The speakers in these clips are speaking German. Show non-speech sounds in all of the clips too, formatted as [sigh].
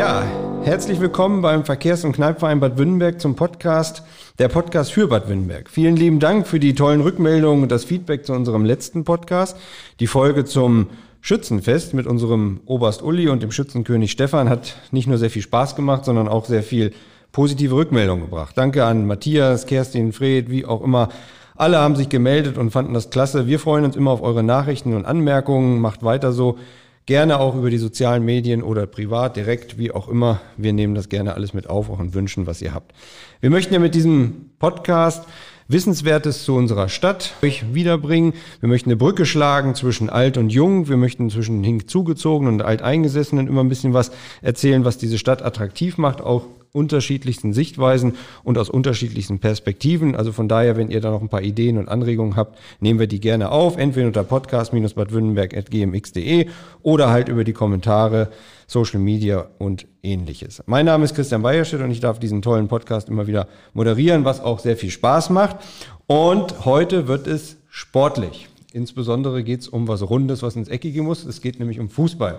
Ja, herzlich willkommen beim Verkehrs- und Kneipverein Bad Württemberg zum Podcast, der Podcast für Bad Württemberg. Vielen lieben Dank für die tollen Rückmeldungen und das Feedback zu unserem letzten Podcast. Die Folge zum Schützenfest mit unserem Oberst Uli und dem Schützenkönig Stefan hat nicht nur sehr viel Spaß gemacht, sondern auch sehr viel positive Rückmeldungen gebracht. Danke an Matthias, Kerstin, Fred, wie auch immer. Alle haben sich gemeldet und fanden das klasse. Wir freuen uns immer auf eure Nachrichten und Anmerkungen. Macht weiter so. Gerne auch über die sozialen Medien oder privat, direkt, wie auch immer. Wir nehmen das gerne alles mit auf, auch und wünschen, was ihr habt. Wir möchten ja mit diesem Podcast Wissenswertes zu unserer Stadt euch wiederbringen. Wir möchten eine Brücke schlagen zwischen alt und jung. Wir möchten zwischen hinzugezogenen und alteingesessenen immer ein bisschen was erzählen, was diese Stadt attraktiv macht, auch unterschiedlichsten Sichtweisen und aus unterschiedlichsten Perspektiven. Also von daher, wenn ihr da noch ein paar Ideen und Anregungen habt, nehmen wir die gerne auf, entweder unter podcast-badwürttemberg.gmx.de oder halt über die Kommentare, Social Media und ähnliches. Mein Name ist Christian Beierstedt und ich darf diesen tollen Podcast immer wieder moderieren, was auch sehr viel Spaß macht. Und heute wird es sportlich. Insbesondere geht es um was Rundes, was ins Eckige muss. Es geht nämlich um Fußball.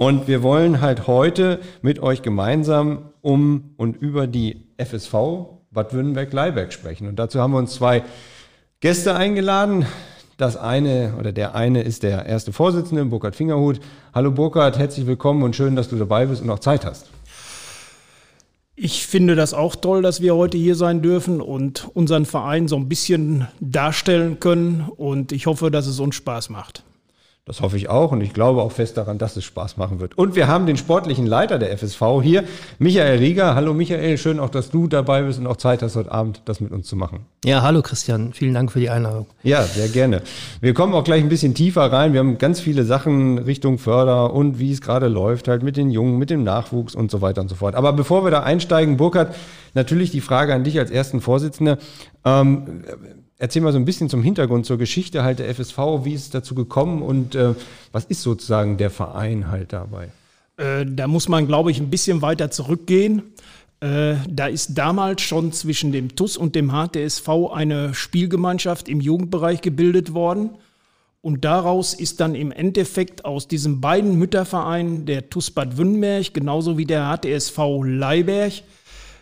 Und wir wollen halt heute mit euch gemeinsam um und über die FSV Bad Württemberg-Leiberg sprechen. Und dazu haben wir uns zwei Gäste eingeladen. Das eine oder der eine ist der erste Vorsitzende, Burkhard Fingerhut. Hallo Burkhard, herzlich willkommen und schön, dass du dabei bist und auch Zeit hast. Ich finde das auch toll, dass wir heute hier sein dürfen und unseren Verein so ein bisschen darstellen können. Und ich hoffe, dass es uns Spaß macht. Das hoffe ich auch und ich glaube auch fest daran, dass es Spaß machen wird. Und wir haben den sportlichen Leiter der FSV hier, Michael Rieger. Hallo Michael, schön auch, dass du dabei bist und auch Zeit hast, heute Abend das mit uns zu machen. Ja, hallo Christian, vielen Dank für die Einladung. Ja, sehr gerne. Wir kommen auch gleich ein bisschen tiefer rein. Wir haben ganz viele Sachen Richtung Förder und wie es gerade läuft, halt mit den Jungen, mit dem Nachwuchs und so weiter und so fort. Aber bevor wir da einsteigen, Burkhard, natürlich die Frage an dich als ersten Vorsitzender. Ähm, Erzähl mal so ein bisschen zum Hintergrund, zur Geschichte halt der FSV, wie ist es dazu gekommen und äh, was ist sozusagen der Verein halt dabei? Äh, da muss man, glaube ich, ein bisschen weiter zurückgehen. Äh, da ist damals schon zwischen dem TUS und dem HTSV eine Spielgemeinschaft im Jugendbereich gebildet worden. Und daraus ist dann im Endeffekt aus diesen beiden Müttervereinen der TUS Bad Wünnberg genauso wie der HTSV Leiberg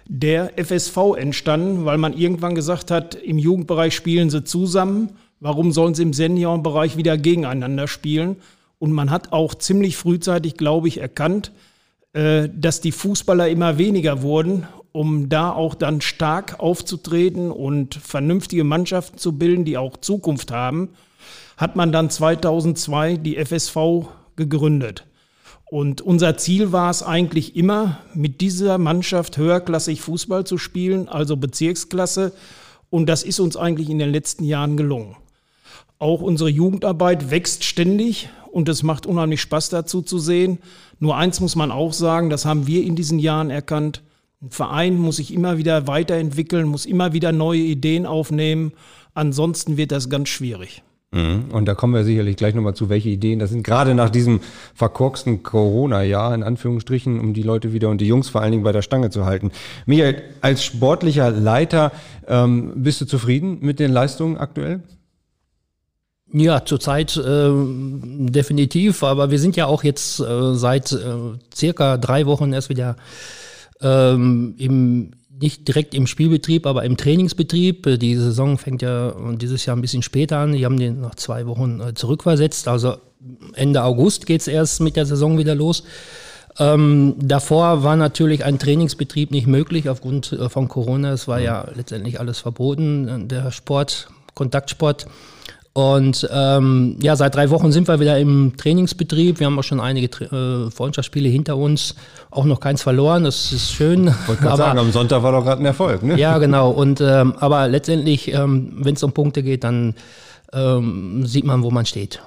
der FSV entstanden, weil man irgendwann gesagt hat, im Jugendbereich spielen sie zusammen. Warum sollen sie im Seniorenbereich wieder gegeneinander spielen? Und man hat auch ziemlich frühzeitig, glaube ich, erkannt, äh, dass die Fußballer immer weniger wurden, um da auch dann stark aufzutreten und vernünftige Mannschaften zu bilden, die auch Zukunft haben, hat man dann 2002 die FSV gegründet. Und unser Ziel war es eigentlich immer, mit dieser Mannschaft höherklassig Fußball zu spielen, also Bezirksklasse. Und das ist uns eigentlich in den letzten Jahren gelungen. Auch unsere Jugendarbeit wächst ständig und es macht unheimlich Spaß dazu zu sehen. Nur eins muss man auch sagen, das haben wir in diesen Jahren erkannt. Ein Verein muss sich immer wieder weiterentwickeln, muss immer wieder neue Ideen aufnehmen. Ansonsten wird das ganz schwierig. Mhm. Und da kommen wir sicherlich gleich nochmal zu, welche Ideen das sind. Gerade nach diesem verkorksten Corona-Jahr, in Anführungsstrichen, um die Leute wieder und die Jungs vor allen Dingen bei der Stange zu halten. Michael, als sportlicher Leiter, ähm, bist du zufrieden mit den Leistungen aktuell? Ja, zurzeit äh, definitiv, aber wir sind ja auch jetzt äh, seit äh, circa drei Wochen erst wieder ähm, im nicht direkt im Spielbetrieb, aber im Trainingsbetrieb. Äh, die Saison fängt ja dieses Jahr ein bisschen später an. Die haben den nach zwei Wochen äh, zurückversetzt. Also Ende August geht es erst mit der Saison wieder los. Ähm, davor war natürlich ein Trainingsbetrieb nicht möglich aufgrund äh, von Corona. Es war ja letztendlich alles verboten, der Sport, Kontaktsport. Und ähm, ja, seit drei Wochen sind wir wieder im Trainingsbetrieb. Wir haben auch schon einige äh, Freundschaftsspiele hinter uns, auch noch keins verloren. Das ist schön. Wollte gerade sagen, am Sonntag war doch gerade ein Erfolg, ne? Ja, genau. Und ähm, aber letztendlich, ähm, wenn es um Punkte geht, dann ähm, sieht man, wo man steht.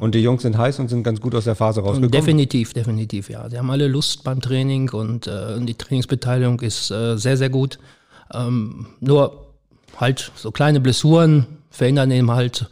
Und die Jungs sind heiß und sind ganz gut aus der Phase rausgekommen? Definitiv, definitiv, ja. Sie haben alle Lust beim Training und äh, die Trainingsbeteiligung ist äh, sehr, sehr gut. Ähm, nur halt so kleine Blessuren verhindern eben halt,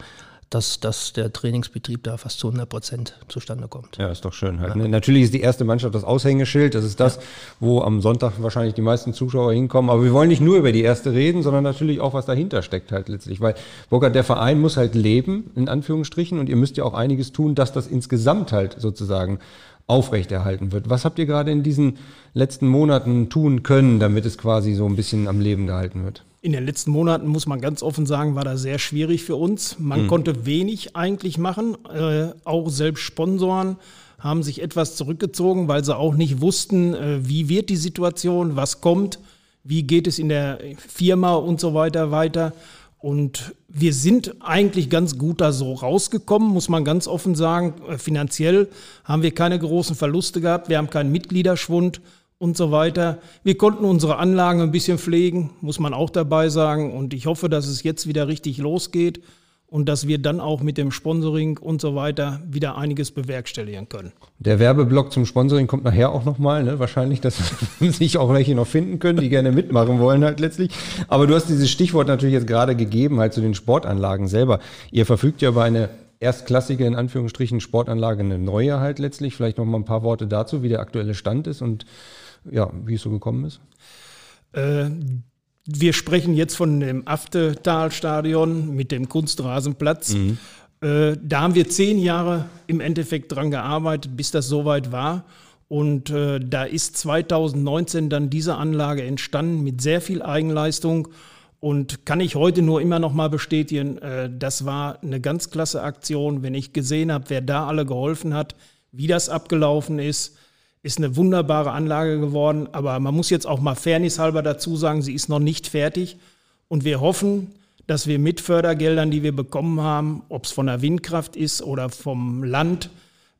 dass, dass der Trainingsbetrieb da fast zu 100 Prozent zustande kommt. Ja, ist doch schön halt. Ja. Ne? Natürlich ist die erste Mannschaft das Aushängeschild. Das ist das, ja. wo am Sonntag wahrscheinlich die meisten Zuschauer hinkommen. Aber wir wollen nicht nur über die erste reden, sondern natürlich auch, was dahinter steckt halt letztlich. Weil, Burkhard, der Verein muss halt leben, in Anführungsstrichen. Und ihr müsst ja auch einiges tun, dass das insgesamt halt sozusagen aufrechterhalten wird. Was habt ihr gerade in diesen letzten Monaten tun können, damit es quasi so ein bisschen am Leben gehalten wird? In den letzten Monaten, muss man ganz offen sagen, war das sehr schwierig für uns. Man mhm. konnte wenig eigentlich machen. Äh, auch selbst Sponsoren haben sich etwas zurückgezogen, weil sie auch nicht wussten, äh, wie wird die Situation, was kommt, wie geht es in der Firma und so weiter weiter. Und wir sind eigentlich ganz gut da so rausgekommen, muss man ganz offen sagen. Äh, finanziell haben wir keine großen Verluste gehabt, wir haben keinen Mitgliederschwund und so weiter. Wir konnten unsere Anlagen ein bisschen pflegen, muss man auch dabei sagen. Und ich hoffe, dass es jetzt wieder richtig losgeht und dass wir dann auch mit dem Sponsoring und so weiter wieder einiges bewerkstelligen können. Der Werbeblock zum Sponsoring kommt nachher auch nochmal, ne? wahrscheinlich, dass [laughs] sich auch welche noch finden können, die gerne mitmachen wollen halt letztlich. Aber du hast dieses Stichwort natürlich jetzt gerade gegeben, halt zu den Sportanlagen selber. Ihr verfügt ja über eine erstklassige, in Anführungsstrichen, Sportanlage, eine neue halt letztlich. Vielleicht noch mal ein paar Worte dazu, wie der aktuelle Stand ist und ja, wie es so gekommen ist. Äh, wir sprechen jetzt von dem Aftetal-Stadion mit dem Kunstrasenplatz. Mhm. Äh, da haben wir zehn Jahre im Endeffekt dran gearbeitet, bis das soweit war. Und äh, da ist 2019 dann diese Anlage entstanden mit sehr viel Eigenleistung. Und kann ich heute nur immer noch mal bestätigen, äh, das war eine ganz klasse Aktion. Wenn ich gesehen habe, wer da alle geholfen hat, wie das abgelaufen ist, ist eine wunderbare Anlage geworden, aber man muss jetzt auch mal fairnesshalber dazu sagen, sie ist noch nicht fertig. Und wir hoffen, dass wir mit Fördergeldern, die wir bekommen haben, ob es von der Windkraft ist oder vom Land,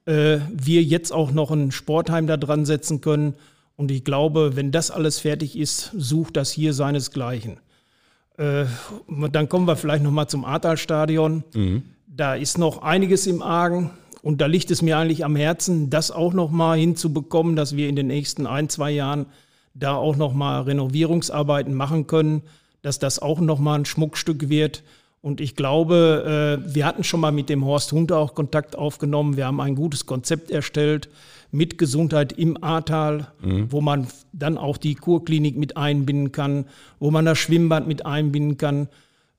äh, wir jetzt auch noch ein Sportheim da dran setzen können. Und ich glaube, wenn das alles fertig ist, sucht das hier seinesgleichen. Äh, dann kommen wir vielleicht noch mal zum Ahrtal-Stadion. Mhm. Da ist noch einiges im Argen. Und da liegt es mir eigentlich am Herzen, das auch nochmal hinzubekommen, dass wir in den nächsten ein, zwei Jahren da auch nochmal Renovierungsarbeiten machen können, dass das auch nochmal ein Schmuckstück wird. Und ich glaube, äh, wir hatten schon mal mit dem Horst Hunter auch Kontakt aufgenommen. Wir haben ein gutes Konzept erstellt mit Gesundheit im Ahrtal, mhm. wo man dann auch die Kurklinik mit einbinden kann, wo man das Schwimmbad mit einbinden kann,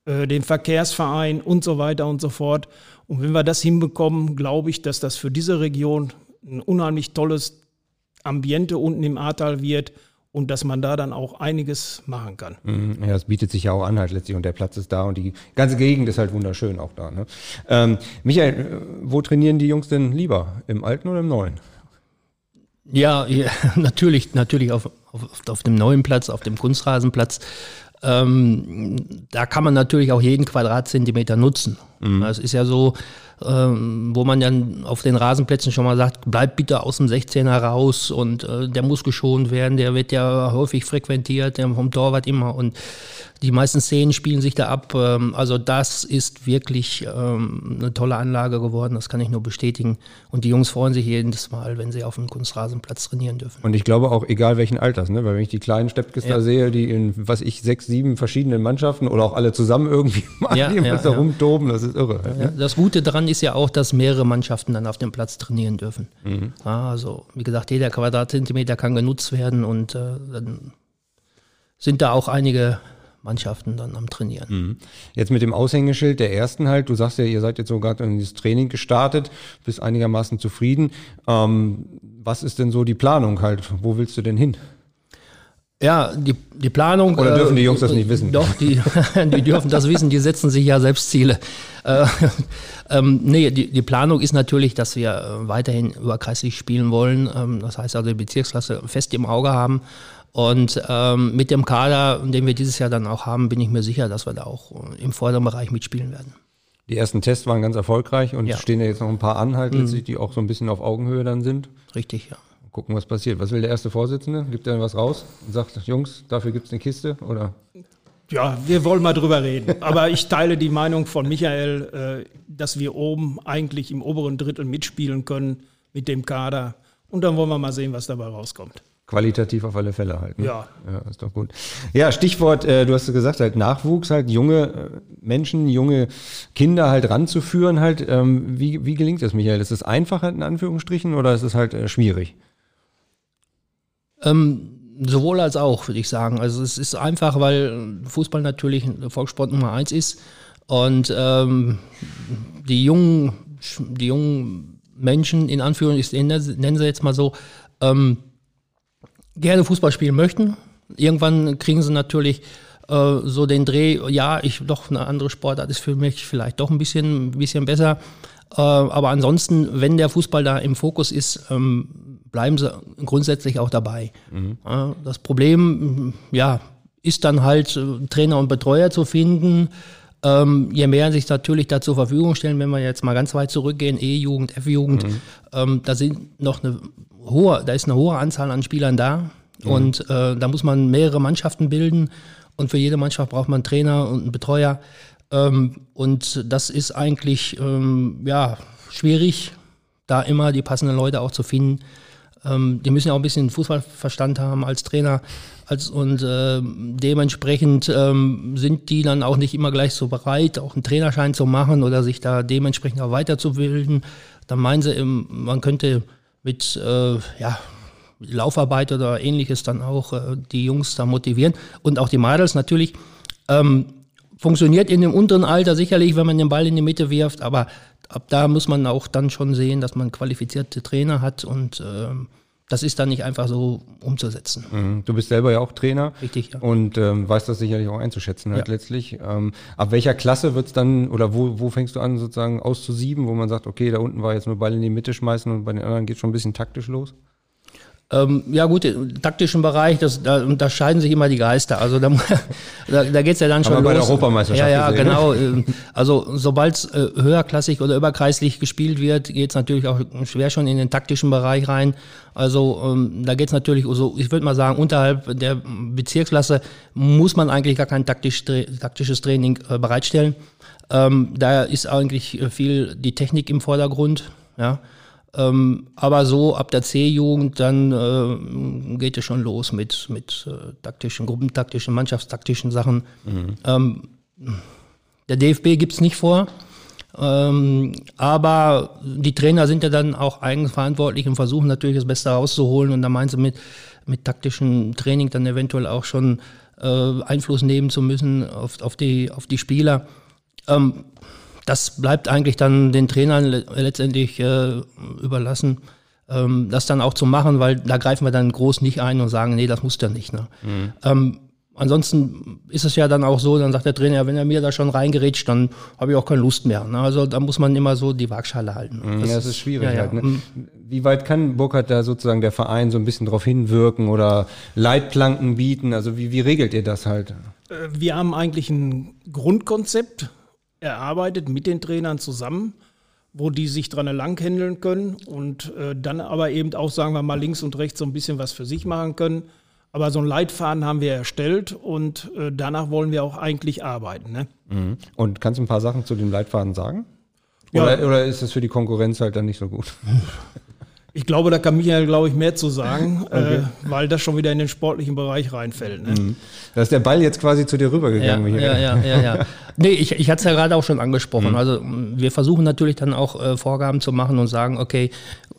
den Verkehrsverein und so weiter und so fort. Und wenn wir das hinbekommen, glaube ich, dass das für diese Region ein unheimlich tolles Ambiente unten im Ahrtal wird und dass man da dann auch einiges machen kann. Mhm. Ja, es bietet sich ja auch an halt letztlich und der Platz ist da und die ganze Gegend ist halt wunderschön auch da. Ne? Ähm, Michael, wo trainieren die Jungs denn lieber? Im alten oder im neuen? Ja, ja [laughs] natürlich, natürlich auf, auf, auf dem neuen Platz, auf dem Kunstrasenplatz. Ähm, da kann man natürlich auch jeden Quadratzentimeter nutzen. Mhm. Es ist ja so, ähm, wo man dann auf den Rasenplätzen schon mal sagt, bleib bitte aus dem 16er raus und äh, der muss geschont werden, der wird ja häufig frequentiert, der vom Torwart immer und die meisten Szenen spielen sich da ab. Ähm, also das ist wirklich ähm, eine tolle Anlage geworden, das kann ich nur bestätigen. Und die Jungs freuen sich jedes Mal, wenn sie auf dem Kunstrasenplatz trainieren dürfen. Und ich glaube auch, egal welchen Alters, ne? weil wenn ich die kleinen Steppkes ja. da sehe, die in, was ich, sechs, sieben verschiedenen Mannschaften oder auch alle zusammen irgendwie mal [laughs] ja, ja, da rumtoben, das ist irre. Ja, das Gute daran ist ja auch, dass mehrere Mannschaften dann auf dem Platz trainieren dürfen. Mhm. also, wie gesagt, jeder Quadratzentimeter kann genutzt werden und äh, dann sind da auch einige Mannschaften dann am Trainieren. Mhm. Jetzt mit dem Aushängeschild der ersten halt, du sagst ja, ihr seid jetzt sogar in dieses Training gestartet, bist einigermaßen zufrieden. Ähm, was ist denn so die Planung halt? Wo willst du denn hin? Ja, die, die Planung. Oder dürfen die Jungs das nicht wissen? Doch, die, [laughs] die dürfen das wissen, die setzen sich ja selbst Ziele. Äh, [laughs] ähm, nee, die, die Planung ist natürlich, dass wir äh, weiterhin überkreislich spielen wollen. Ähm, das heißt also die Bezirksklasse fest im Auge haben. Und ähm, mit dem Kader, den wir dieses Jahr dann auch haben, bin ich mir sicher, dass wir da auch im vorderen Bereich mitspielen werden. Die ersten Tests waren ganz erfolgreich und ja. stehen ja jetzt noch ein paar an, halt, mhm. die auch so ein bisschen auf Augenhöhe dann sind. Richtig, ja. Gucken, was passiert. Was will der erste Vorsitzende? Gibt er was raus und sagt, Jungs, dafür gibt es eine Kiste? Oder? Ja, wir wollen mal drüber reden. Aber ich teile die Meinung von Michael, äh, dass wir oben eigentlich im oberen Drittel mitspielen können mit dem Kader. Und dann wollen wir mal sehen, was dabei rauskommt. Qualitativ auf alle Fälle halt. Ne? Ja. Ja, ist doch gut. Ja, Stichwort, äh, du hast gesagt, halt Nachwuchs, halt junge äh, Menschen, junge Kinder halt ranzuführen halt. Ähm, wie, wie gelingt das, Michael? Ist es einfach halt in Anführungsstrichen oder ist es halt äh, schwierig? Ähm, sowohl als auch, würde ich sagen. Also es ist einfach, weil Fußball natürlich Volkssport Nummer eins ist und ähm, die jungen, die jungen Menschen, in Anführungszeichen, nennen sie jetzt mal so, ähm, gerne Fußball spielen möchten. Irgendwann kriegen sie natürlich äh, so den Dreh, ja, ich doch eine andere Sportart ist für mich vielleicht doch ein bisschen, ein bisschen besser. Äh, aber ansonsten, wenn der Fußball da im Fokus ist, ähm, bleiben sie grundsätzlich auch dabei. Mhm. Das Problem, ja, ist dann halt äh, Trainer und Betreuer zu finden. Ähm, je mehr sich natürlich da zur Verfügung stellen, wenn wir jetzt mal ganz weit zurückgehen, E-Jugend, F-Jugend, mhm. ähm, da sind noch eine hohe, da ist eine hohe Anzahl an Spielern da mhm. und äh, da muss man mehrere Mannschaften bilden und für jede Mannschaft braucht man einen Trainer und einen Betreuer ähm, und das ist eigentlich ähm, ja schwierig, da immer die passenden Leute auch zu finden. Ähm, die müssen ja auch ein bisschen Fußballverstand haben als Trainer. Als, und äh, dementsprechend ähm, sind die dann auch nicht immer gleich so bereit, auch einen Trainerschein zu machen oder sich da dementsprechend auch weiterzubilden. Dann meinen sie, man könnte mit äh, ja, Laufarbeit oder ähnliches dann auch äh, die Jungs da motivieren. Und auch die Mädels natürlich. Ähm, funktioniert in dem unteren Alter sicherlich, wenn man den Ball in die Mitte wirft, aber ab da muss man auch dann schon sehen, dass man qualifizierte Trainer hat und ähm, das ist dann nicht einfach so umzusetzen. Mhm. Du bist selber ja auch Trainer. Richtig, ja. Und ähm, weißt das sicherlich auch einzuschätzen halt ja. letztlich. Ähm, ab welcher Klasse wird es dann, oder wo, wo fängst du an sozusagen auszusieben, wo man sagt, okay, da unten war jetzt nur Ball in die Mitte schmeißen und bei den anderen geht schon ein bisschen taktisch los? Ähm, ja gut, im taktischen Bereich, das, da unterscheiden sich immer die Geister. Also da, [laughs] da, da geht es ja dann schon Aber bei los. der Europameisterschaft Ja, ja, gesehen, ne? genau. Ne? Also sobald es äh, höherklassig oder überkreislich gespielt wird, geht es natürlich auch schwer schon in den taktischen Bereich rein. Also ähm, da geht es natürlich, so, ich würde mal sagen, unterhalb der Bezirksklasse muss man eigentlich gar kein taktisch, taktisches Training äh, bereitstellen. Ähm, da ist eigentlich äh, viel die Technik im Vordergrund. Ja. Ähm, aber so ab der C-Jugend, dann äh, geht es schon los mit, mit äh, taktischen, gruppentaktischen, mannschaftstaktischen Sachen. Mhm. Ähm, der DFB gibt es nicht vor. Ähm, aber die Trainer sind ja dann auch eigenverantwortlich und versuchen natürlich das Beste rauszuholen. Und da meinen sie mit, mit taktischem Training dann eventuell auch schon äh, Einfluss nehmen zu müssen auf, auf, die, auf die Spieler. Ähm, das bleibt eigentlich dann den Trainern letztendlich äh, überlassen, ähm, das dann auch zu machen, weil da greifen wir dann groß nicht ein und sagen, nee, das muss der nicht. Ne? Mhm. Ähm, ansonsten ist es ja dann auch so, dann sagt der Trainer, wenn er mir da schon reingerätscht, dann habe ich auch keine Lust mehr. Ne? Also da muss man immer so die Waagschale halten. Mhm, das, ja, das ist schwierig ja, halt. Ne? Mhm. Wie weit kann Burkhardt da sozusagen der Verein so ein bisschen drauf hinwirken oder Leitplanken bieten? Also wie, wie regelt ihr das halt? Äh, wir haben eigentlich ein Grundkonzept, erarbeitet mit den Trainern zusammen, wo die sich dran langhändeln können und äh, dann aber eben auch, sagen wir mal, links und rechts so ein bisschen was für sich machen können. Aber so ein Leitfaden haben wir erstellt und äh, danach wollen wir auch eigentlich arbeiten. Ne? Mhm. Und kannst du ein paar Sachen zu dem Leitfaden sagen? Oder, ja. oder ist das für die Konkurrenz halt dann nicht so gut? [laughs] Ich glaube, da kann Michael, glaube ich, mehr zu sagen, [laughs] okay. äh, weil das schon wieder in den sportlichen Bereich reinfällt. Ne? Mhm. Da ist der Ball jetzt quasi zu dir rübergegangen. Ja, ja, ja, ja, ja. [laughs] Nee, ich, ich hatte es ja gerade auch schon angesprochen. Mhm. Also wir versuchen natürlich dann auch äh, Vorgaben zu machen und sagen, okay,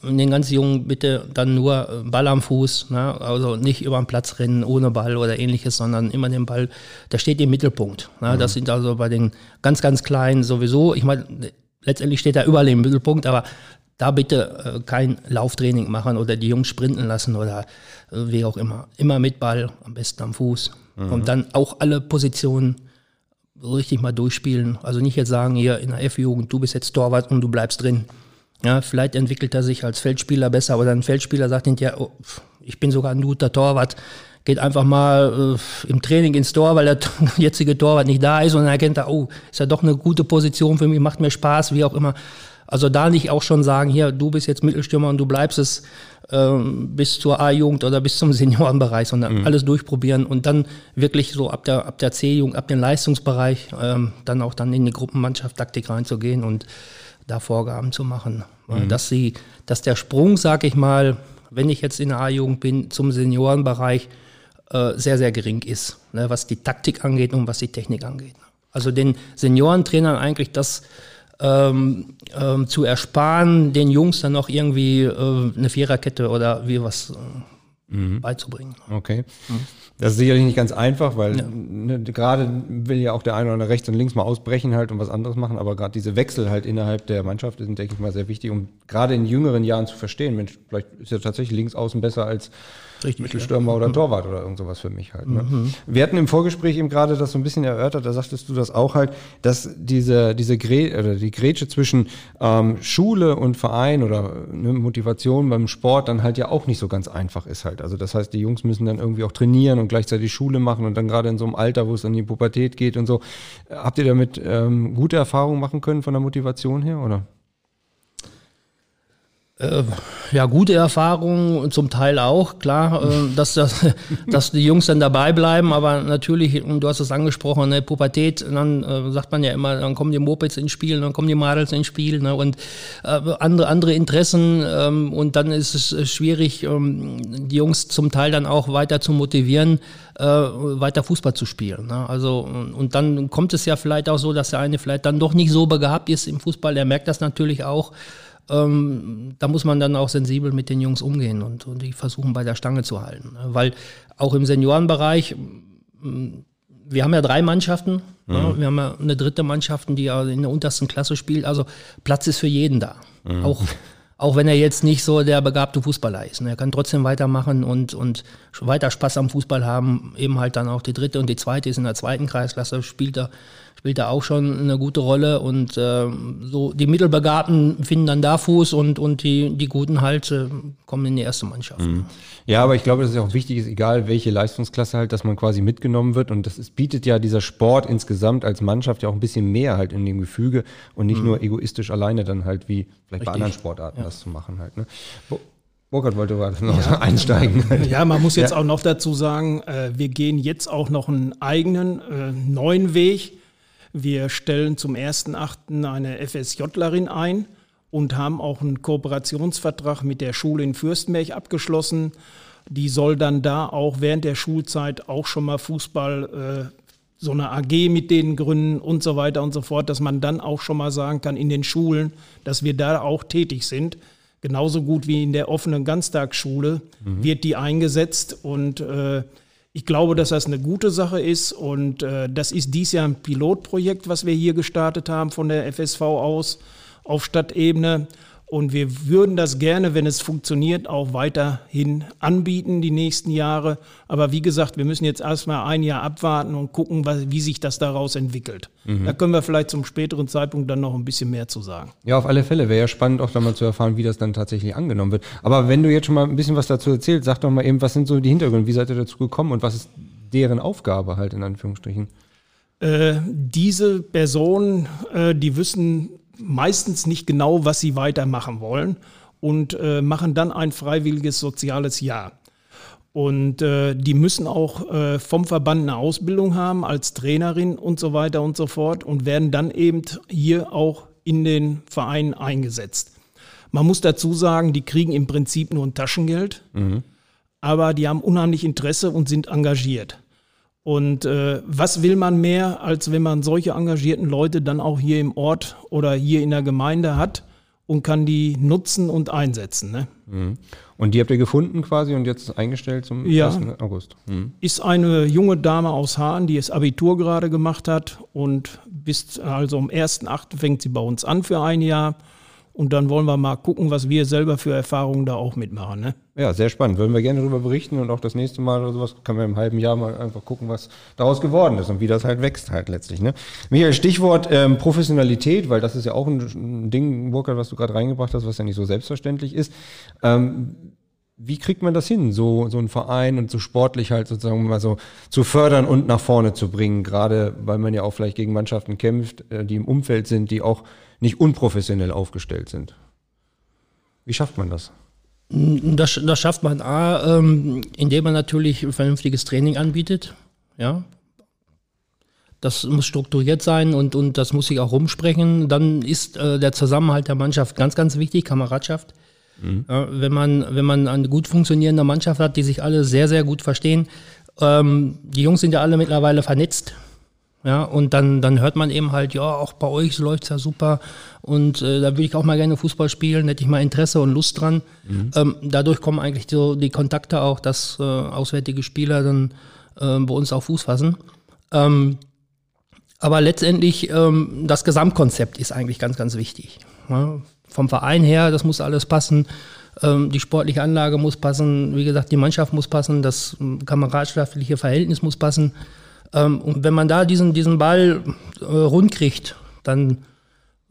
den ganz Jungen bitte dann nur äh, Ball am Fuß, ne? also nicht über den Platz rennen ohne Ball oder ähnliches, sondern immer den Ball, der steht im Mittelpunkt. Ne? Mhm. Das sind also bei den ganz, ganz Kleinen sowieso, ich meine, letztendlich steht er überall im Mittelpunkt, aber da bitte äh, kein Lauftraining machen oder die Jungs sprinten lassen oder äh, wie auch immer. Immer mit Ball, am besten am Fuß. Mhm. Und dann auch alle Positionen richtig mal durchspielen. Also nicht jetzt sagen, hier in der F-Jugend, du bist jetzt Torwart und du bleibst drin. Ja, vielleicht entwickelt er sich als Feldspieler besser oder ein Feldspieler sagt hinterher, oh, ich bin sogar ein guter Torwart, geht einfach mal äh, im Training ins Tor, weil der [laughs] jetzige Torwart nicht da ist und dann erkennt er, oh, ist ja doch eine gute Position für mich, macht mir Spaß, wie auch immer. Also da nicht auch schon sagen, hier, du bist jetzt Mittelstürmer und du bleibst es ähm, bis zur A-Jugend oder bis zum [laughs] Seniorenbereich, sondern mhm. alles durchprobieren und dann wirklich so ab der, ab der C-Jugend, ab dem Leistungsbereich, ähm, dann auch dann in die Gruppenmannschaft Taktik reinzugehen und da Vorgaben zu machen. Mhm. Dass sie, dass der Sprung, sag ich mal, wenn ich jetzt in der A-Jugend bin, zum Seniorenbereich äh, sehr, sehr gering ist, ne, was die Taktik angeht und was die Technik angeht. Also den Seniorentrainern eigentlich das ähm, ähm, zu ersparen, den Jungs dann noch irgendwie äh, eine Viererkette oder wie was äh, mhm. beizubringen. Okay. Mhm. Das ist sicherlich nicht ganz einfach, weil ja. ne, gerade will ja auch der eine oder andere rechts und links mal ausbrechen halt und was anderes machen, aber gerade diese Wechsel halt innerhalb der Mannschaft sind, denke ich mal, sehr wichtig, um gerade in jüngeren Jahren zu verstehen, Mensch, vielleicht ist ja tatsächlich links außen besser als Richtig, Mittelstürmer ja. oder mhm. Torwart oder irgend sowas für mich halt. Ne? Mhm. Wir hatten im Vorgespräch eben gerade das so ein bisschen erörtert, da sagtest du das auch halt, dass diese, diese Gre oder die Grätsche zwischen ähm, Schule und Verein oder ne, Motivation beim Sport dann halt ja auch nicht so ganz einfach ist halt. Also das heißt, die Jungs müssen dann irgendwie auch trainieren und gleichzeitig Schule machen und dann gerade in so einem Alter, wo es dann in die Pubertät geht und so. Habt ihr damit ähm, gute Erfahrungen machen können von der Motivation her, oder? Äh, ja, gute Erfahrungen, zum Teil auch, klar, äh, dass, dass, [laughs] dass die Jungs dann dabei bleiben, aber natürlich, du hast es angesprochen, ne, Pubertät, dann äh, sagt man ja immer, dann kommen die Mopeds ins Spiel, dann kommen die Madels ins Spiel ne, und äh, andere, andere Interessen ähm, und dann ist es schwierig, ähm, die Jungs zum Teil dann auch weiter zu motivieren, äh, weiter Fußball zu spielen. Ne? Also, und dann kommt es ja vielleicht auch so, dass der eine vielleicht dann doch nicht so begabt ist im Fußball, der merkt das natürlich auch ähm, da muss man dann auch sensibel mit den Jungs umgehen und, und die versuchen bei der Stange zu halten. Ne? Weil auch im Seniorenbereich, wir haben ja drei Mannschaften, ne? mhm. ja, wir haben ja eine dritte Mannschaft, die ja in der untersten Klasse spielt, also Platz ist für jeden da. Mhm. Auch auch wenn er jetzt nicht so der begabte Fußballer ist. Ne? Er kann trotzdem weitermachen und, und weiter Spaß am Fußball haben. Eben halt dann auch die dritte und die zweite ist in der zweiten Kreisklasse, spielt er spielt da auch schon eine gute Rolle und äh, so die Mittelbegabten finden dann da Fuß und, und die, die Guten halt äh, kommen in die erste Mannschaft. Mhm. Ja, aber ich glaube, dass es auch wichtig ist, egal welche Leistungsklasse halt, dass man quasi mitgenommen wird und das ist, bietet ja dieser Sport insgesamt als Mannschaft ja auch ein bisschen mehr halt in dem Gefüge und nicht mhm. nur egoistisch alleine dann halt wie vielleicht Richtig. bei anderen Sportarten ja. das zu machen halt. Ne? Burkhard wollte gerade noch ja. [laughs] einsteigen. [laughs] Ja, man muss jetzt ja. auch noch dazu sagen, äh, wir gehen jetzt auch noch einen eigenen äh, neuen Weg wir stellen zum 1.8. eine FSJlerin ein und haben auch einen Kooperationsvertrag mit der Schule in Fürstenberg abgeschlossen. Die soll dann da auch während der Schulzeit auch schon mal Fußball, äh, so eine AG mit denen gründen und so weiter und so fort, dass man dann auch schon mal sagen kann in den Schulen, dass wir da auch tätig sind. Genauso gut wie in der offenen Ganztagsschule mhm. wird die eingesetzt und äh, ich glaube, dass das eine gute Sache ist und äh, das ist dies Jahr ein Pilotprojekt, was wir hier gestartet haben von der FSV aus auf Stadtebene. Und wir würden das gerne, wenn es funktioniert, auch weiterhin anbieten die nächsten Jahre. Aber wie gesagt, wir müssen jetzt erstmal ein Jahr abwarten und gucken, wie sich das daraus entwickelt. Mhm. Da können wir vielleicht zum späteren Zeitpunkt dann noch ein bisschen mehr zu sagen. Ja, auf alle Fälle. Wäre ja spannend, auch da mal zu erfahren, wie das dann tatsächlich angenommen wird. Aber wenn du jetzt schon mal ein bisschen was dazu erzählst, sag doch mal eben, was sind so die Hintergründe? Wie seid ihr dazu gekommen und was ist deren Aufgabe halt in Anführungsstrichen? Äh, diese Personen, äh, die wissen meistens nicht genau, was sie weitermachen wollen und äh, machen dann ein freiwilliges soziales Jahr. Und äh, die müssen auch äh, vom Verband eine Ausbildung haben als Trainerin und so weiter und so fort und werden dann eben hier auch in den Verein eingesetzt. Man muss dazu sagen, die kriegen im Prinzip nur ein Taschengeld, mhm. aber die haben unheimlich Interesse und sind engagiert. Und äh, was will man mehr, als wenn man solche engagierten Leute dann auch hier im Ort oder hier in der Gemeinde hat und kann die nutzen und einsetzen. Ne? Mhm. Und die habt ihr gefunden quasi und jetzt eingestellt zum ja. 1. August? Mhm. Ist eine junge Dame aus Hahn, die das Abitur gerade gemacht hat und bis also am 1.8. fängt sie bei uns an für ein Jahr und dann wollen wir mal gucken, was wir selber für Erfahrungen da auch mitmachen. Ne? Ja, sehr spannend. Würden wir gerne darüber berichten und auch das nächste Mal oder sowas können wir im halben Jahr mal einfach gucken, was daraus geworden ist und wie das halt wächst halt letztlich. Ne? Michael, Stichwort ähm, Professionalität, weil das ist ja auch ein, Ding, Burkhard, was du gerade reingebracht hast, was ja nicht so selbstverständlich ist. Ähm, wie kriegt man das hin, so, so ein Verein und so sportlich halt sozusagen mal so zu fördern und nach vorne zu bringen, gerade weil man ja auch vielleicht gegen Mannschaften kämpft, äh, die im Umfeld sind, die auch nicht unprofessionell aufgestellt sind. Wie schafft man das? Das, das schafft man A, ähm, indem man natürlich ein vernünftiges Training anbietet. Ja. Das muss strukturiert sein und, und das muss sich auch rumsprechen. Dann ist äh, der Zusammenhalt der Mannschaft ganz, ganz wichtig, Kameradschaft. Mhm. Ja, wenn, man, wenn man eine gut funktionierende Mannschaft hat, die sich alle sehr, sehr gut verstehen. Ähm, die Jungs sind ja alle mittlerweile vernetzt. Ja, und dann, dann hört man eben halt, ja, auch bei euch läuft's ja super und äh, da würde ich auch mal gerne Fußball spielen, hätte ich mal Interesse und Lust dran. Mhm. Ähm, dadurch kommen eigentlich so die Kontakte auch, dass äh, auswärtige Spieler dann äh, bei uns auf Fuß fassen. Ähm, aber letztendlich, ähm, das Gesamtkonzept ist eigentlich ganz, ganz wichtig. Ja, vom Verein her, das muss alles passen. Ähm, die sportliche Anlage muss passen. Wie gesagt, die Mannschaft muss passen. Das ähm, kameradschaftliche Verhältnis muss passen. Ähm, und wenn man da diesen, diesen Ball äh, rund kriegt, dann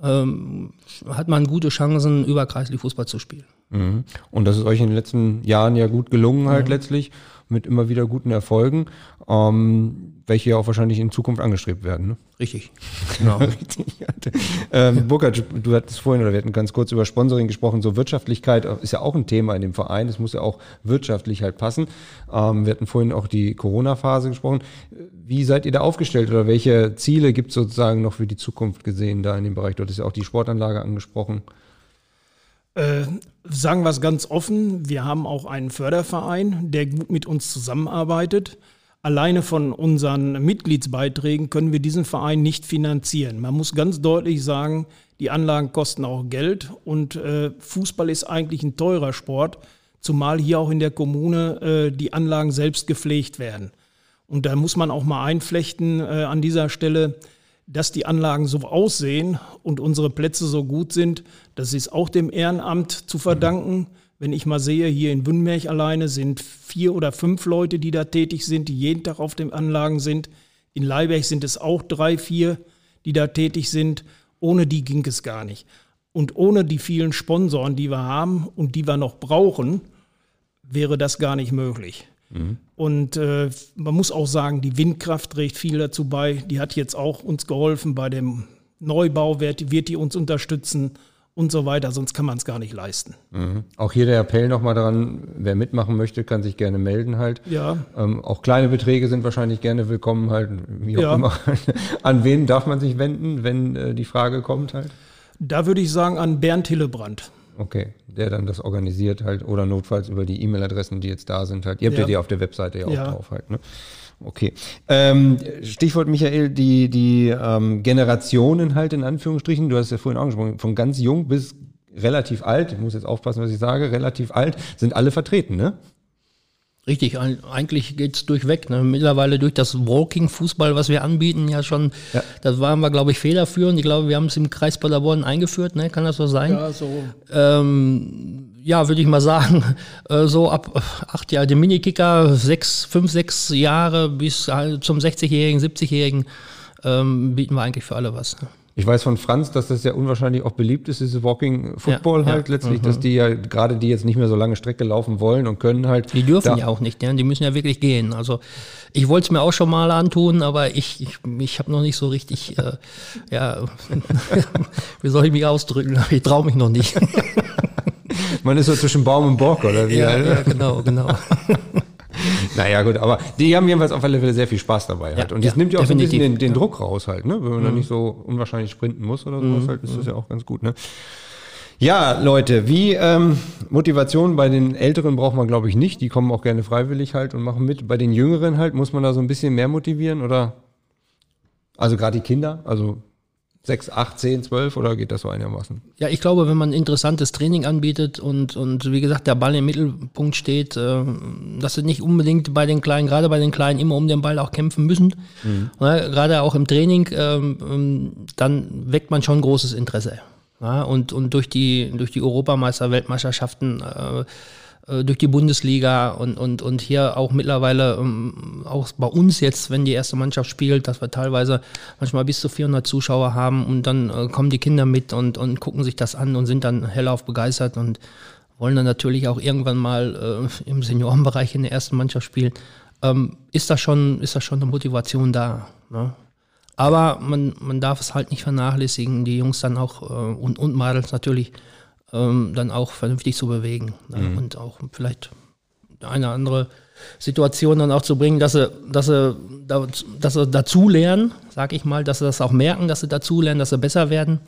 ähm, hat man gute Chancen, überkreislich Fußball zu spielen. Mhm. Und das ist euch in den letzten Jahren ja gut gelungen halt ja. letztlich, mit immer wieder guten Erfolgen. Ähm, welche ja auch wahrscheinlich in Zukunft angestrebt werden. Ne? Richtig. Genau. [laughs] Richtig. ähm, Burkhard, du hattest vorhin, oder wir hatten ganz kurz über Sponsoring gesprochen, so Wirtschaftlichkeit ist ja auch ein Thema in dem Verein, es muss ja auch wirtschaftlich halt passen. Ähm, wir hatten vorhin auch die Corona-Phase gesprochen. Wie seid ihr da aufgestellt oder welche Ziele gibt es sozusagen noch für die Zukunft gesehen da in dem Bereich? Du hattest ja auch die Sportanlage angesprochen. Äh, sagen wir es ganz offen, wir haben auch einen Förderverein, der gut mit uns zusammenarbeitet. Alleine von unseren Mitgliedsbeiträgen können wir diesen Verein nicht finanzieren. Man muss ganz deutlich sagen, die Anlagen kosten auch Geld und äh, Fußball ist eigentlich ein teurer Sport, zumal hier auch in der Kommune äh, die Anlagen selbst gepflegt werden. Und da muss man auch mal einflechten äh, an dieser Stelle, dass die Anlagen so aussehen und unsere Plätze so gut sind. Das ist auch dem Ehrenamt zu verdanken. Wenn ich mal sehe, hier in Wünnberg alleine sind vier oder fünf Leute, die da tätig sind, die jeden Tag auf den Anlagen sind. In Leiberg sind es auch drei, vier, die da tätig sind. Ohne die ging es gar nicht. Und ohne die vielen Sponsoren, die wir haben und die wir noch brauchen, wäre das gar nicht möglich. Mhm. Und äh, man muss auch sagen, die Windkraft trägt viel dazu bei. Die hat jetzt auch uns geholfen bei dem Neubau, wird, wird die uns unterstützen und so weiter, sonst kann man es gar nicht leisten. Mhm. Auch hier der Appell nochmal dran, wer mitmachen möchte, kann sich gerne melden halt. Ja. Ähm, auch kleine Beträge sind wahrscheinlich gerne willkommen halt, wie auch ja. immer. [laughs] an wen darf man sich wenden, wenn äh, die Frage kommt halt? Da würde ich sagen an Bernd Hillebrand. Okay, der dann das organisiert halt oder notfalls über die E-Mail-Adressen, die jetzt da sind halt. Ihr habt ja, ja die auf der Webseite ja auch ja. drauf halt. Ne? Okay. Ähm, Stichwort Michael, die, die ähm, Generationen halt in Anführungsstrichen, du hast ja vorhin angesprochen, von ganz jung bis relativ alt, ich muss jetzt aufpassen, was ich sage, relativ alt, sind alle vertreten, ne? Richtig, eigentlich geht's durchweg. Ne? Mittlerweile durch das Walking-Fußball, was wir anbieten, ja schon, ja. da waren wir, glaube ich, federführend. Ich glaube, wir haben es im Kreis Paderborn eingeführt, ne? kann das so sein? Ja, so. Ähm, ja, würde ich mal sagen, [laughs] äh, so ab acht Jahre, die Minikicker, sechs, fünf, sechs Jahre bis zum 60-Jährigen, 70-Jährigen ähm, bieten wir eigentlich für alle was. Ne? Ich weiß von Franz, dass das ja unwahrscheinlich auch beliebt ist, diese Walking Football ja, halt ja. letztlich, mhm. dass die ja gerade die jetzt nicht mehr so lange Strecke laufen wollen und können halt. Die dürfen ja auch nicht, ja, die müssen ja wirklich gehen. Also ich wollte es mir auch schon mal antun, aber ich, ich, ich habe noch nicht so richtig, äh, ja, [laughs] wie soll ich mich ausdrücken? Ich traue mich noch nicht. Man ist so zwischen Baum und Bock, oder wie? Ja, ja genau, genau. Naja, gut, aber die haben jedenfalls auf alle Fälle sehr viel Spaß dabei halt. Und das ja, nimmt ja auch so ein bisschen den, den Druck raus halt, ne? Wenn man mhm. dann nicht so unwahrscheinlich sprinten muss oder sowas mhm. halt, ist das ja auch ganz gut, ne? Ja, Leute, wie ähm, Motivation bei den Älteren braucht man, glaube ich, nicht. Die kommen auch gerne freiwillig halt und machen mit. Bei den Jüngeren halt, muss man da so ein bisschen mehr motivieren oder? Also gerade die Kinder, also 6, 8, 10, 12 oder geht das so einigermaßen? Ja, ich glaube, wenn man interessantes Training anbietet und, und wie gesagt, der Ball im Mittelpunkt steht, äh, dass sie nicht unbedingt bei den Kleinen, gerade bei den Kleinen, immer um den Ball auch kämpfen müssen, mhm. ja, gerade auch im Training, äh, dann weckt man schon großes Interesse. Ja, und, und durch die, durch die Europameister, Weltmeisterschaften, äh, äh, durch die Bundesliga und, und, und hier auch mittlerweile, ähm, auch bei uns jetzt, wenn die erste Mannschaft spielt, dass wir teilweise manchmal bis zu 400 Zuschauer haben und dann äh, kommen die Kinder mit und, und gucken sich das an und sind dann hellauf begeistert und wollen dann natürlich auch irgendwann mal äh, im Seniorenbereich in der ersten Mannschaft spielen. Ähm, ist, da schon, ist da schon eine Motivation da? Ne? Aber man, man darf es halt nicht vernachlässigen, die Jungs dann auch äh, und, und Mädels natürlich ähm, dann auch vernünftig zu bewegen ne? mhm. und auch vielleicht eine andere Situation dann auch zu bringen, dass sie, dass sie, dass sie dazu lernen, sag ich mal, dass sie das auch merken, dass sie dazu lernen, dass sie besser werden.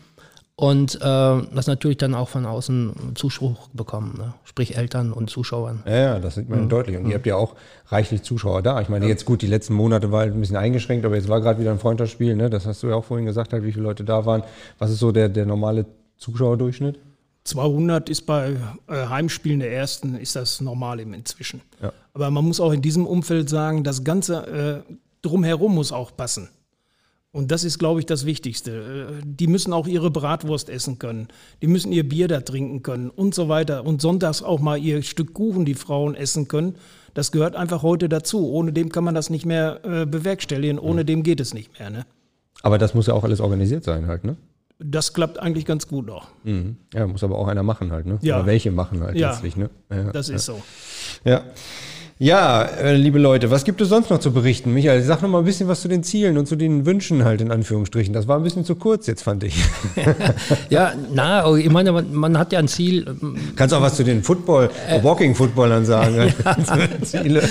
Und äh, das natürlich dann auch von außen Zuspruch bekommen, ne? sprich Eltern und Zuschauern. Ja, ja, das sieht man mhm. deutlich. Und ihr habt ja auch reichlich Zuschauer da. Ich meine, jetzt gut, die letzten Monate war halt ein bisschen eingeschränkt, aber jetzt war gerade wieder ein Freundschaftsspiel, ne? Das hast du ja auch vorhin gesagt, halt, wie viele Leute da waren. Was ist so der, der normale Zuschauerdurchschnitt? 200 ist bei äh, Heimspielen der ersten, ist das normal im inzwischen. Ja. Aber man muss auch in diesem Umfeld sagen, das Ganze äh, drumherum muss auch passen. Und das ist, glaube ich, das Wichtigste. Äh, die müssen auch ihre Bratwurst essen können. Die müssen ihr Bier da trinken können und so weiter. Und sonntags auch mal ihr Stück Kuchen, die Frauen essen können. Das gehört einfach heute dazu. Ohne dem kann man das nicht mehr äh, bewerkstelligen. Ohne mhm. dem geht es nicht mehr. Ne? Aber das muss ja auch alles organisiert sein halt, ne? Das klappt eigentlich ganz gut noch. Mhm. Ja, muss aber auch einer machen halt, ne? Ja. Oder welche machen halt ja. letztlich, ne? Ja, das ist so. Ja. Ja, äh, liebe Leute, was gibt es sonst noch zu berichten? Michael, sag noch mal ein bisschen was zu den Zielen und zu den Wünschen halt in Anführungsstrichen. Das war ein bisschen zu kurz jetzt, fand ich. [laughs] ja, na, ich meine, man, man, hat ja ein Ziel. Kannst auch was zu den Football, äh, Walking-Footballern sagen. [laughs] ja, [laughs] Ziele.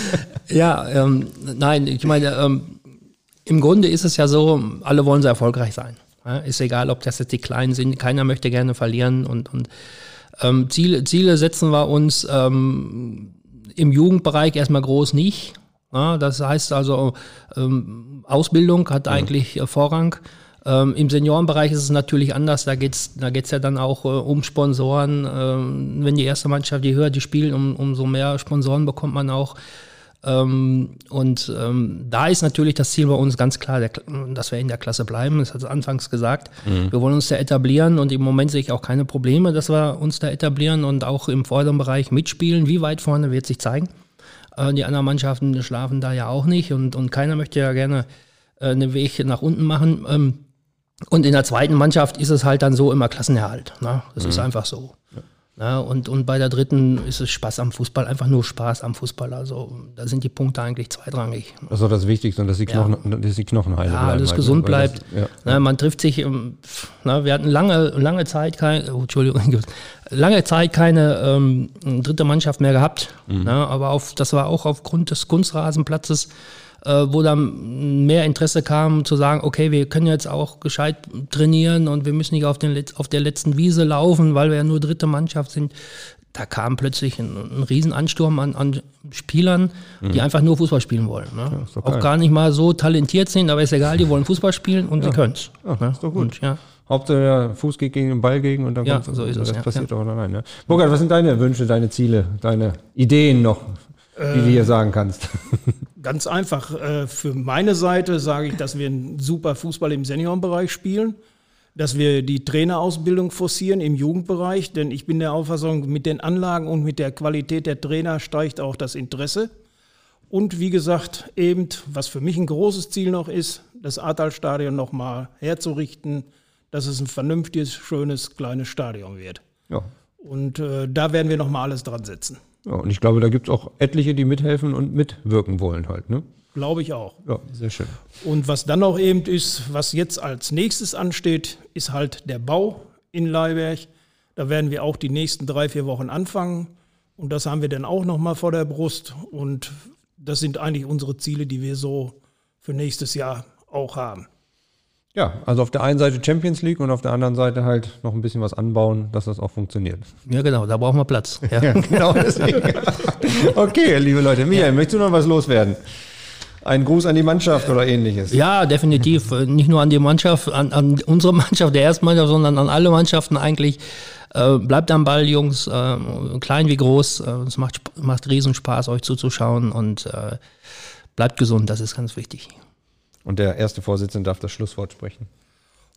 ja ähm, nein, ich meine, ähm, im Grunde ist es ja so, alle wollen sehr erfolgreich sein. Ja, ist egal, ob das jetzt die Kleinen sind, keiner möchte gerne verlieren und, und ähm, Ziele, Ziele setzen wir uns ähm, im Jugendbereich erstmal groß nicht. Ja, das heißt also, ähm, Ausbildung hat eigentlich äh, Vorrang. Ähm, Im Seniorenbereich ist es natürlich anders. Da geht's, da geht's ja dann auch äh, um Sponsoren. Ähm, wenn die erste Mannschaft, je höher die spielen, um, umso mehr Sponsoren bekommt man auch. Ähm, und ähm, da ist natürlich das Ziel bei uns ganz klar, dass wir in der Klasse bleiben. Das hat es anfangs gesagt. Mhm. Wir wollen uns da etablieren und im Moment sehe ich auch keine Probleme, dass wir uns da etablieren und auch im vorderen Bereich mitspielen. Wie weit vorne wird sich zeigen. Äh, die anderen Mannschaften schlafen da ja auch nicht und, und keiner möchte ja gerne äh, einen Weg nach unten machen. Ähm, und in der zweiten Mannschaft ist es halt dann so immer Klassenerhalt. Ne? Das mhm. ist einfach so. Ja. Ja, und, und bei der dritten ist es Spaß am Fußball, einfach nur Spaß am Fußball. Also da sind die Punkte eigentlich zweitrangig. Das ist doch das Wichtigste, dass die Knochen, ja. dass die Knochen heile ja, bleiben. alles halt, gesund ne? bleibt. Das, ja. man trifft sich, na, wir hatten lange, lange Zeit keine, oh, Entschuldigung, [laughs] lange Zeit keine ähm, dritte Mannschaft mehr gehabt. Mhm. Na, aber auf, das war auch aufgrund des Kunstrasenplatzes wo dann mehr Interesse kam zu sagen, okay, wir können jetzt auch gescheit trainieren und wir müssen nicht auf, den, auf der letzten Wiese laufen, weil wir ja nur dritte Mannschaft sind. Da kam plötzlich ein, ein Riesenansturm an, an Spielern, die mhm. einfach nur Fußball spielen wollen. Ne? Ja, auch gar nicht mal so talentiert sind, aber ist egal, die wollen Fußball spielen und ja. sie können es. Ja, ne? Ist doch gut. Und, ja. Hauptsache der Fuß geht gegen den Ball gegen und dann ja, so ist das es, passiert ja. auch allein. Ne? Burkhard, was sind deine Wünsche, deine Ziele, deine Ideen noch, die äh, du hier sagen kannst? Ganz einfach. Äh, für meine Seite sage ich, dass wir einen super Fußball im Seniorenbereich spielen, dass wir die Trainerausbildung forcieren im Jugendbereich, denn ich bin der Auffassung, mit den Anlagen und mit der Qualität der Trainer steigt auch das Interesse. Und wie gesagt, eben, was für mich ein großes Ziel noch ist, das Ahrtal-Stadion nochmal herzurichten, dass es ein vernünftiges, schönes, kleines Stadion wird. Ja. Und äh, da werden wir nochmal alles dran setzen. Ja, und ich glaube, da gibt es auch etliche, die mithelfen und mitwirken wollen halt. Ne? Glaube ich auch. Ja, sehr schön. Und was dann auch eben ist, was jetzt als nächstes ansteht, ist halt der Bau in Leiberg. Da werden wir auch die nächsten drei, vier Wochen anfangen. Und das haben wir dann auch nochmal vor der Brust. Und das sind eigentlich unsere Ziele, die wir so für nächstes Jahr auch haben. Ja, also auf der einen Seite Champions League und auf der anderen Seite halt noch ein bisschen was anbauen, dass das auch funktioniert. Ja, genau, da brauchen wir Platz. [laughs] Ja, ja genau deswegen. okay, liebe Leute. Michael, ja. möchtest du noch was loswerden? Ein Gruß an die Mannschaft oder ähnliches? Ja, definitiv. Nicht nur an die Mannschaft, an, an unsere Mannschaft, der Erstmannschaft, sondern an alle Mannschaften eigentlich. Äh, bleibt am Ball, Jungs, äh, klein wie groß. Äh, es macht, macht Riesenspaß, euch zuzuschauen und bleibt gesund, das ist ganz wichtig. Und der erste Vorsitzende darf das Schlusswort sprechen.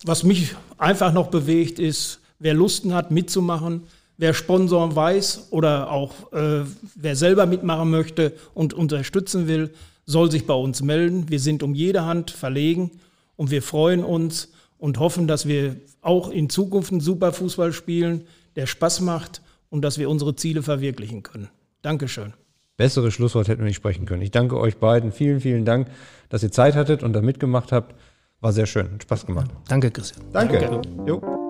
Was mich einfach noch bewegt, ist, wer Lusten hat, mitzumachen, wer Sponsoren weiß oder auch äh, wer selber mitmachen möchte und unterstützen will, soll sich bei uns melden. Wir sind um jede Hand verlegen und wir freuen uns und hoffen, dass wir auch in Zukunft einen super Fußball spielen, der Spaß macht und dass wir unsere Ziele verwirklichen können. Dankeschön. Besseres Schlusswort hätten wir nicht sprechen können. Ich danke euch beiden. Vielen, vielen Dank, dass ihr Zeit hattet und da mitgemacht habt. War sehr schön. Hat Spaß gemacht. Danke, Christian. Danke. Danke. Jo.